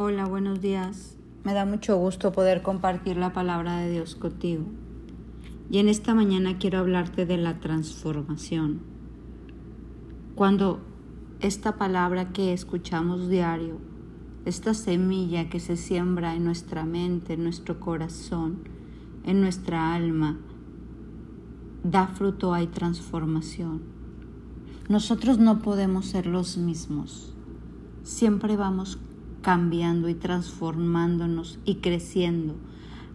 Hola, buenos días. Me da mucho gusto poder compartir la palabra de Dios contigo. Y en esta mañana quiero hablarte de la transformación. Cuando esta palabra que escuchamos diario, esta semilla que se siembra en nuestra mente, en nuestro corazón, en nuestra alma, da fruto, hay transformación. Nosotros no podemos ser los mismos. Siempre vamos cambiando y transformándonos y creciendo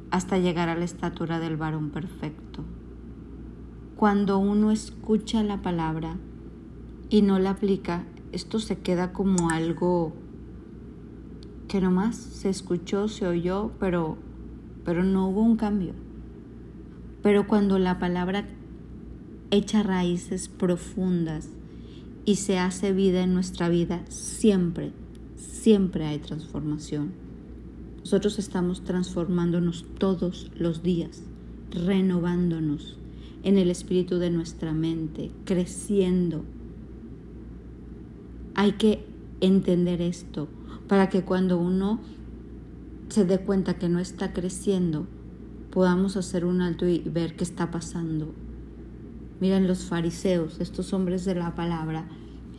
hasta llegar a la estatura del varón perfecto. Cuando uno escucha la palabra y no la aplica, esto se queda como algo que nomás se escuchó, se oyó, pero, pero no hubo un cambio. Pero cuando la palabra echa raíces profundas y se hace vida en nuestra vida, siempre siempre hay transformación. Nosotros estamos transformándonos todos los días, renovándonos en el espíritu de nuestra mente, creciendo. Hay que entender esto para que cuando uno se dé cuenta que no está creciendo, podamos hacer un alto y ver qué está pasando. Miren los fariseos, estos hombres de la palabra,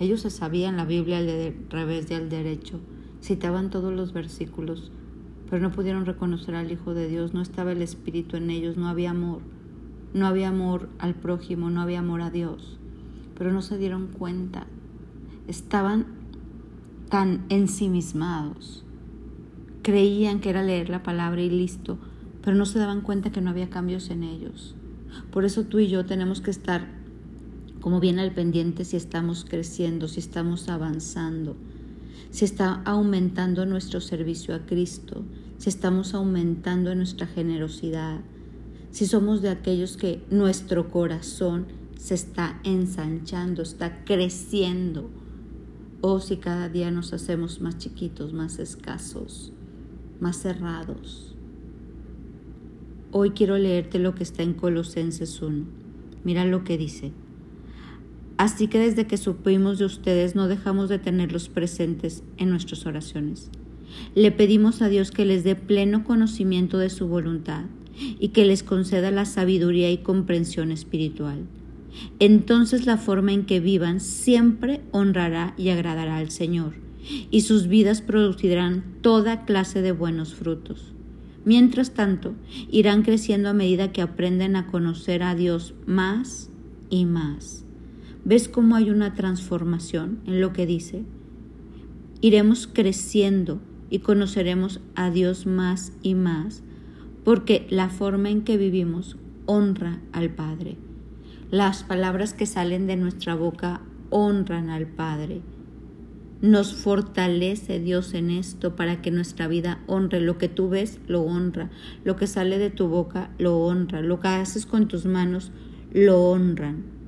ellos se sabían la Biblia al revés y al derecho. Citaban todos los versículos, pero no pudieron reconocer al Hijo de Dios, no estaba el Espíritu en ellos, no había amor, no había amor al prójimo, no había amor a Dios, pero no se dieron cuenta, estaban tan ensimismados, creían que era leer la palabra y listo, pero no se daban cuenta que no había cambios en ellos. Por eso tú y yo tenemos que estar como bien al pendiente si estamos creciendo, si estamos avanzando, si está aumentando nuestro servicio a Cristo, si estamos aumentando nuestra generosidad, si somos de aquellos que nuestro corazón se está ensanchando, está creciendo, o si cada día nos hacemos más chiquitos, más escasos, más cerrados. Hoy quiero leerte lo que está en Colosenses 1. Mira lo que dice. Así que desde que supimos de ustedes no dejamos de tenerlos presentes en nuestras oraciones. Le pedimos a Dios que les dé pleno conocimiento de su voluntad y que les conceda la sabiduría y comprensión espiritual. Entonces la forma en que vivan siempre honrará y agradará al Señor, y sus vidas producirán toda clase de buenos frutos. Mientras tanto, irán creciendo a medida que aprenden a conocer a Dios más y más. ¿Ves cómo hay una transformación en lo que dice? Iremos creciendo y conoceremos a Dios más y más, porque la forma en que vivimos honra al Padre. Las palabras que salen de nuestra boca honran al Padre. Nos fortalece Dios en esto para que nuestra vida honre. Lo que tú ves lo honra. Lo que sale de tu boca lo honra. Lo que haces con tus manos lo honran.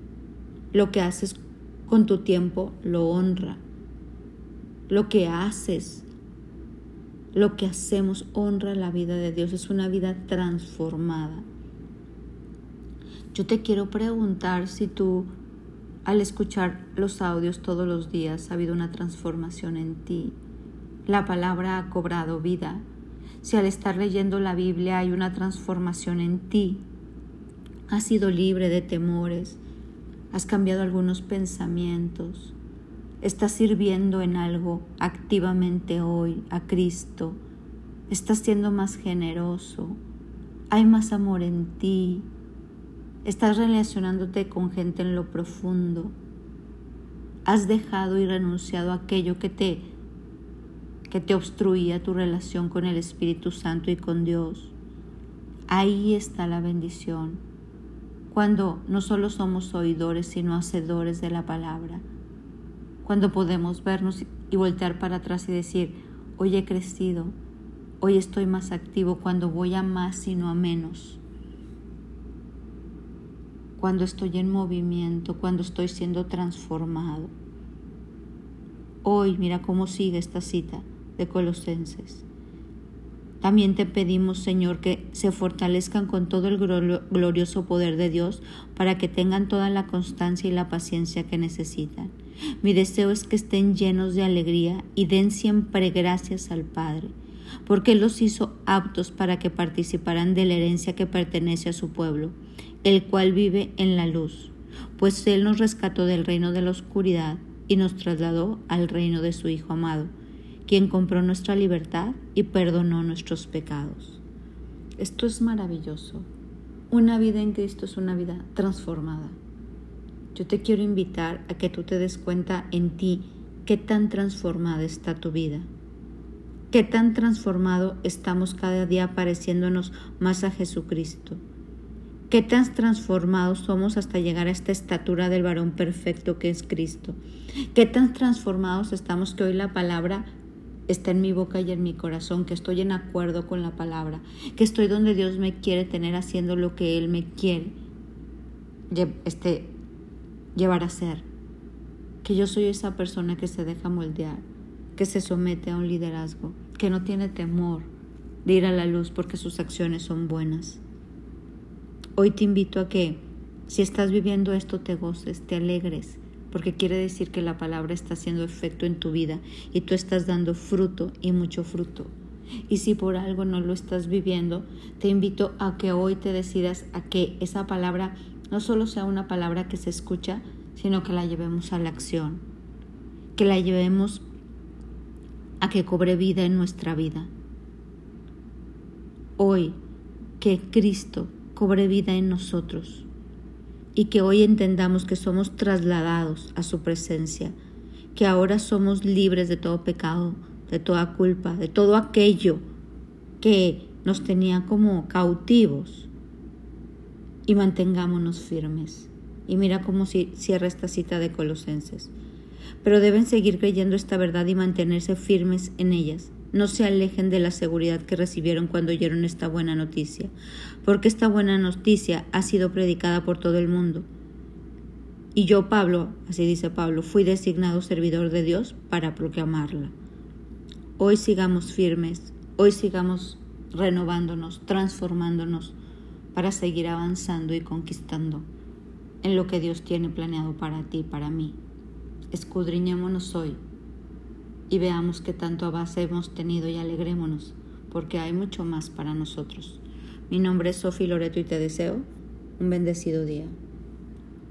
Lo que haces con tu tiempo lo honra. Lo que haces, lo que hacemos honra la vida de Dios. Es una vida transformada. Yo te quiero preguntar si tú al escuchar los audios todos los días ha habido una transformación en ti. La palabra ha cobrado vida. Si al estar leyendo la Biblia hay una transformación en ti, has sido libre de temores, has cambiado algunos pensamientos, estás sirviendo en algo activamente hoy a Cristo, estás siendo más generoso, hay más amor en ti, estás relacionándote con gente en lo profundo, has dejado y renunciado a aquello que te que te obstruía tu relación con el Espíritu Santo y con Dios. Ahí está la bendición cuando no solo somos oidores, sino hacedores de la palabra, cuando podemos vernos y voltear para atrás y decir, hoy he crecido, hoy estoy más activo, cuando voy a más y no a menos, cuando estoy en movimiento, cuando estoy siendo transformado. Hoy mira cómo sigue esta cita de Colosenses. También te pedimos, Señor, que se fortalezcan con todo el glorioso poder de Dios para que tengan toda la constancia y la paciencia que necesitan. Mi deseo es que estén llenos de alegría y den siempre gracias al Padre, porque Él los hizo aptos para que participaran de la herencia que pertenece a su pueblo, el cual vive en la luz, pues Él nos rescató del reino de la oscuridad y nos trasladó al reino de su Hijo amado, quien compró nuestra libertad y perdonó nuestros pecados. Esto es maravilloso. Una vida en Cristo es una vida transformada. Yo te quiero invitar a que tú te des cuenta en ti qué tan transformada está tu vida. Qué tan transformado estamos cada día pareciéndonos más a Jesucristo. Qué tan transformados somos hasta llegar a esta estatura del varón perfecto que es Cristo. Qué tan transformados estamos que hoy la palabra está en mi boca y en mi corazón, que estoy en acuerdo con la palabra, que estoy donde Dios me quiere tener haciendo lo que Él me quiere este, llevar a ser. Que yo soy esa persona que se deja moldear, que se somete a un liderazgo, que no tiene temor de ir a la luz porque sus acciones son buenas. Hoy te invito a que, si estás viviendo esto, te goces, te alegres, porque quiere decir que la palabra está haciendo efecto en tu vida y tú estás dando fruto y mucho fruto. Y si por algo no lo estás viviendo, te invito a que hoy te decidas a que esa palabra no solo sea una palabra que se escucha, sino que la llevemos a la acción, que la llevemos a que cobre vida en nuestra vida. Hoy, que Cristo cobre vida en nosotros y que hoy entendamos que somos trasladados a su presencia, que ahora somos libres de todo pecado, de toda culpa, de todo aquello que nos tenía como cautivos y mantengámonos firmes. Y mira cómo cierra esta cita de Colosenses. Pero deben seguir creyendo esta verdad y mantenerse firmes en ellas, no se alejen de la seguridad que recibieron cuando oyeron esta buena noticia, porque esta buena noticia ha sido predicada por todo el mundo. Y yo, Pablo, así dice Pablo, fui designado servidor de Dios para proclamarla. Hoy sigamos firmes, hoy sigamos renovándonos, transformándonos para seguir avanzando y conquistando en lo que Dios tiene planeado para ti y para mí. Escudriñémonos hoy y veamos qué tanto avance hemos tenido y alegrémonos, porque hay mucho más para nosotros. Mi nombre es Sofi Loreto y te deseo un bendecido día.